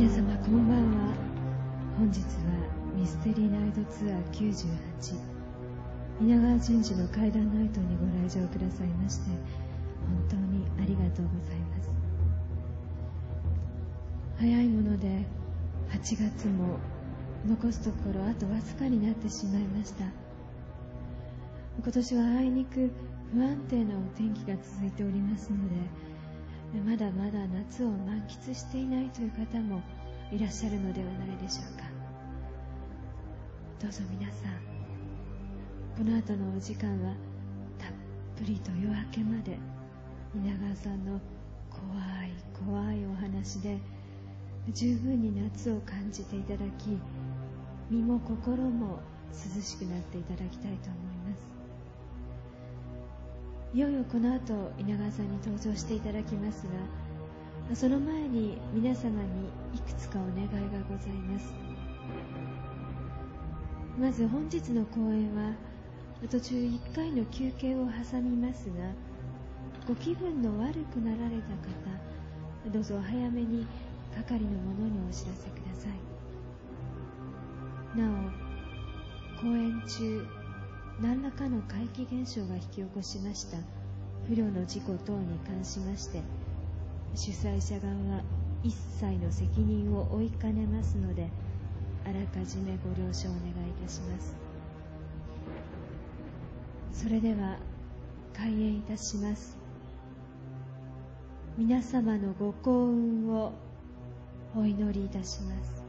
皆様こんばんは。本日はミステリーナイトツアー98稲川淳二の怪談ナイトにご来場くださいまして本当にありがとうございます。早いもので8月も残すところあとわずかになってしまいました。今年はあいにく不安定なお天気が続いておりますのでまだまだ夏を満喫していないという方もいらっしゃるのではないでしょうか。どうぞ皆さんこの後のお時間はたっぷりと夜明けまで稲川さんの怖い怖いお話で十分に夏を感じていただき身も心も涼しくなっていただきたいと思います。いよいよこの後稲川さんに登場していただきますがその前に皆様にいくつかお願いがございます。まず本日の公演は途中1回の休憩を挟みますがご気分の悪くなられた方どうぞお早めに係の者にお知らせください。なお公演中何らかの怪奇現象が引き起こしました。不慮の事故等に関しまして主催者側は一切の責任を負いかねますのであらかじめご了承お願いいたします。それでは開演いたします。皆様のご幸運をお祈りいたします。